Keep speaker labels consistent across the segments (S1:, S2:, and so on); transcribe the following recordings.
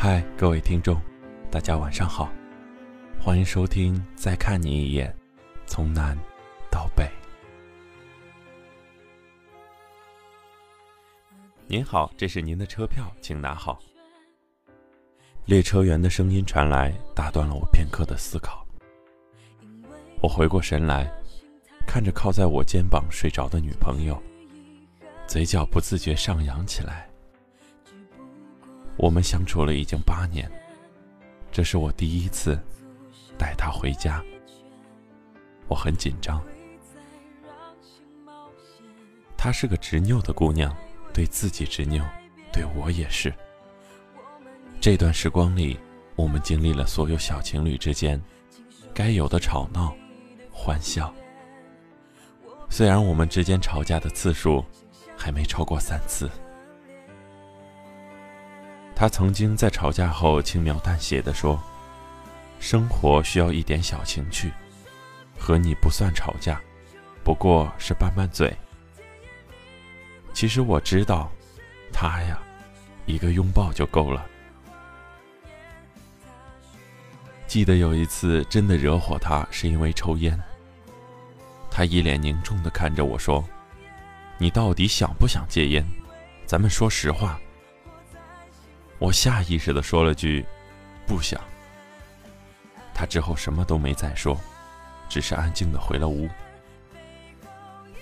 S1: 嗨，各位听众，大家晚上好，欢迎收听《再看你一眼》，从南到北。您好，这是您的车票，请拿好。列车员的声音传来，打断了我片刻的思考。我回过神来，看着靠在我肩膀睡着的女朋友，嘴角不自觉上扬起来。我们相处了已经八年，这是我第一次带她回家，我很紧张。她是个执拗的姑娘，对自己执拗，对我也是。这段时光里，我们经历了所有小情侣之间该有的吵闹、欢笑。虽然我们之间吵架的次数还没超过三次。他曾经在吵架后轻描淡写的说：“生活需要一点小情趣，和你不算吵架，不过是拌拌嘴。”其实我知道，他呀，一个拥抱就够了。记得有一次真的惹火他，是因为抽烟。他一脸凝重的看着我说：“你到底想不想戒烟？咱们说实话。”我下意识的说了句：“不想。”他之后什么都没再说，只是安静的回了屋。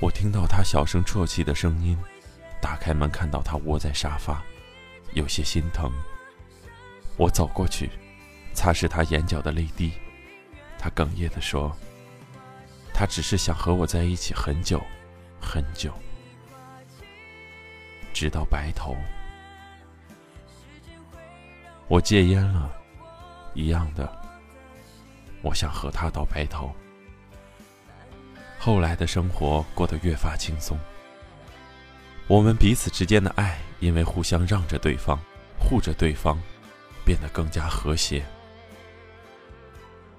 S1: 我听到他小声啜泣的声音，打开门看到他窝在沙发，有些心疼。我走过去，擦拭他眼角的泪滴。他哽咽的说：“他只是想和我在一起很久，很久，直到白头。”我戒烟了，一样的。我想和他到白头。后来的生活过得越发轻松，我们彼此之间的爱，因为互相让着对方，护着对方，变得更加和谐。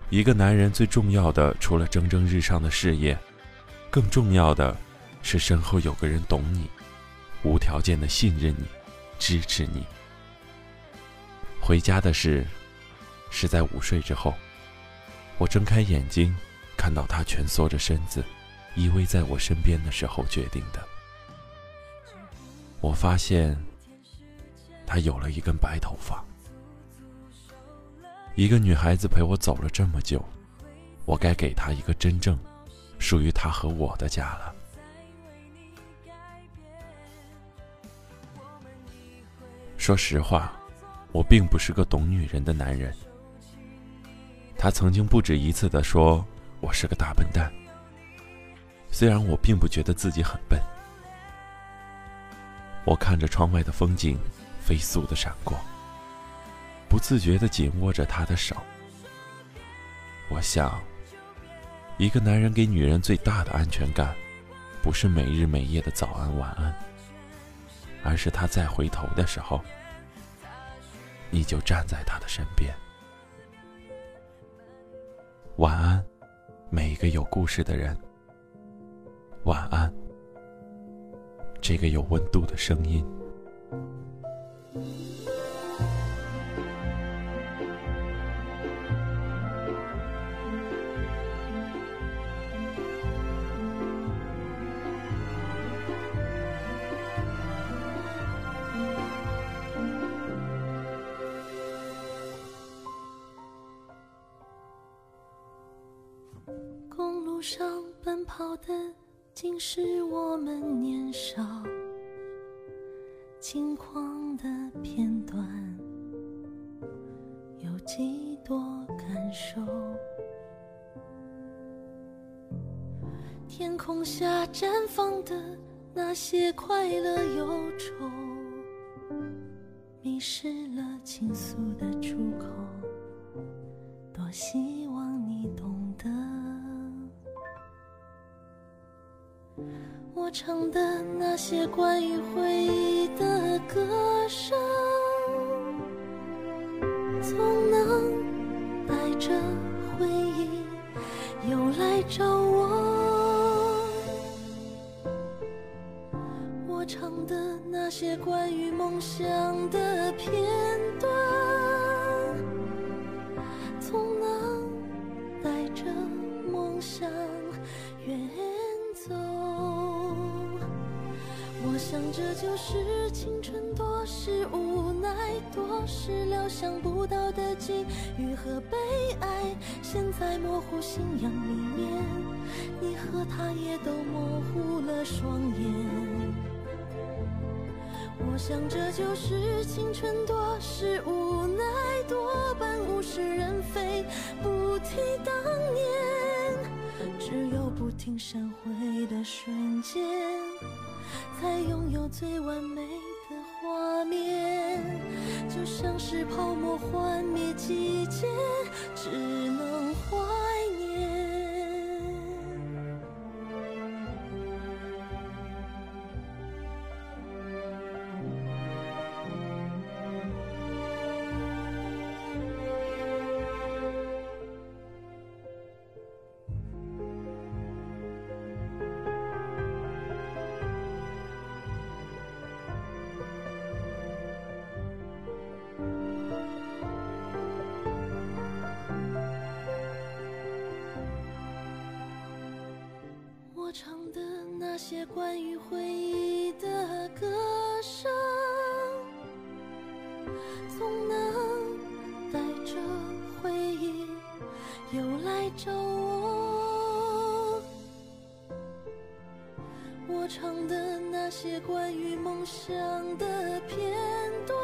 S1: 一个男人最重要的，除了蒸蒸日上的事业，更重要的是身后有个人懂你，无条件的信任你，支持你。回家的事，是在午睡之后。我睁开眼睛，看到他蜷缩着身子，依偎在我身边的时候决定的。我发现，他有了一根白头发。一个女孩子陪我走了这么久，我该给她一个真正属于她和我的家了。说实话。我并不是个懂女人的男人。他曾经不止一次的说我是个大笨蛋。虽然我并不觉得自己很笨。我看着窗外的风景飞速的闪过，不自觉的紧握着他的手。我想，一个男人给女人最大的安全感，不是每日每夜的早安晚安，而是他再回头的时候。你就站在他的身边。晚安，每一个有故事的人。晚安，这个有温度的声音。
S2: 路上奔跑的竟是我们年少轻狂的片段，有几多感受？天空下绽放的那些快乐忧愁，迷失了倾诉的出口。多希望我唱的那些关于回忆的歌声总能带着回忆又来找我我唱的那些关于梦想的片段总能带着梦想想这就是青春，多是无奈，多是料想不到的际遇和悲哀。现在模糊信仰里面，你和他也都模糊了双眼。我想这就是青春，多是无奈，多半物是人非，不提当年，只有不停闪回的瞬间。才拥有最完美的画面，就像是泡沫幻灭季节，只能我唱的那些关于回忆的歌声，总能带着回忆又来找我。我唱的那些关于梦想的片段，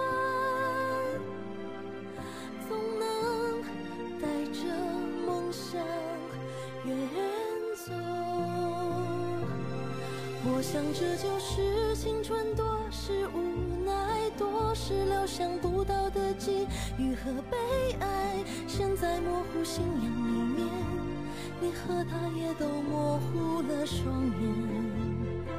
S2: 想这就是青春，多是无奈，多是料想不到的际遇和悲哀。现在模糊信仰里面，你和他也都模糊了双眼。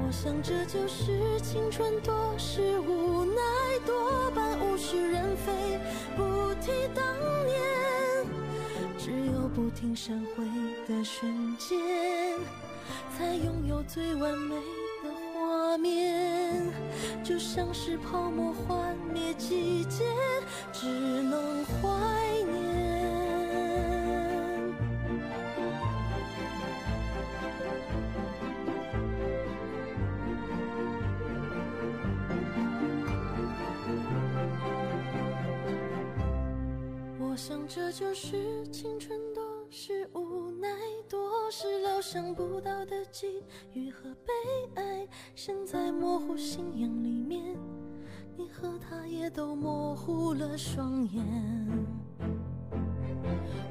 S2: 我想这就是青春，多是无奈，多半物是人非，不提当年，只有不停闪回的瞬间，才拥有最完美的画面。就像是泡沫幻灭季节，只能怀念。我想这就是青春，多是无奈，多是料想不到的际遇和悲哀。现在模糊信仰里面，你和他也都模糊了双眼。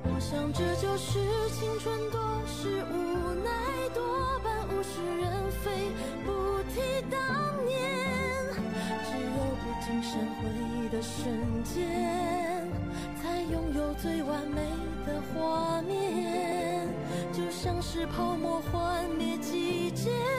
S2: 我想这就是青春，多是无奈，多半物是人非，不提当年，只有不停闪回的瞬间，才拥有最完美的画面，像是泡沫幻灭季节。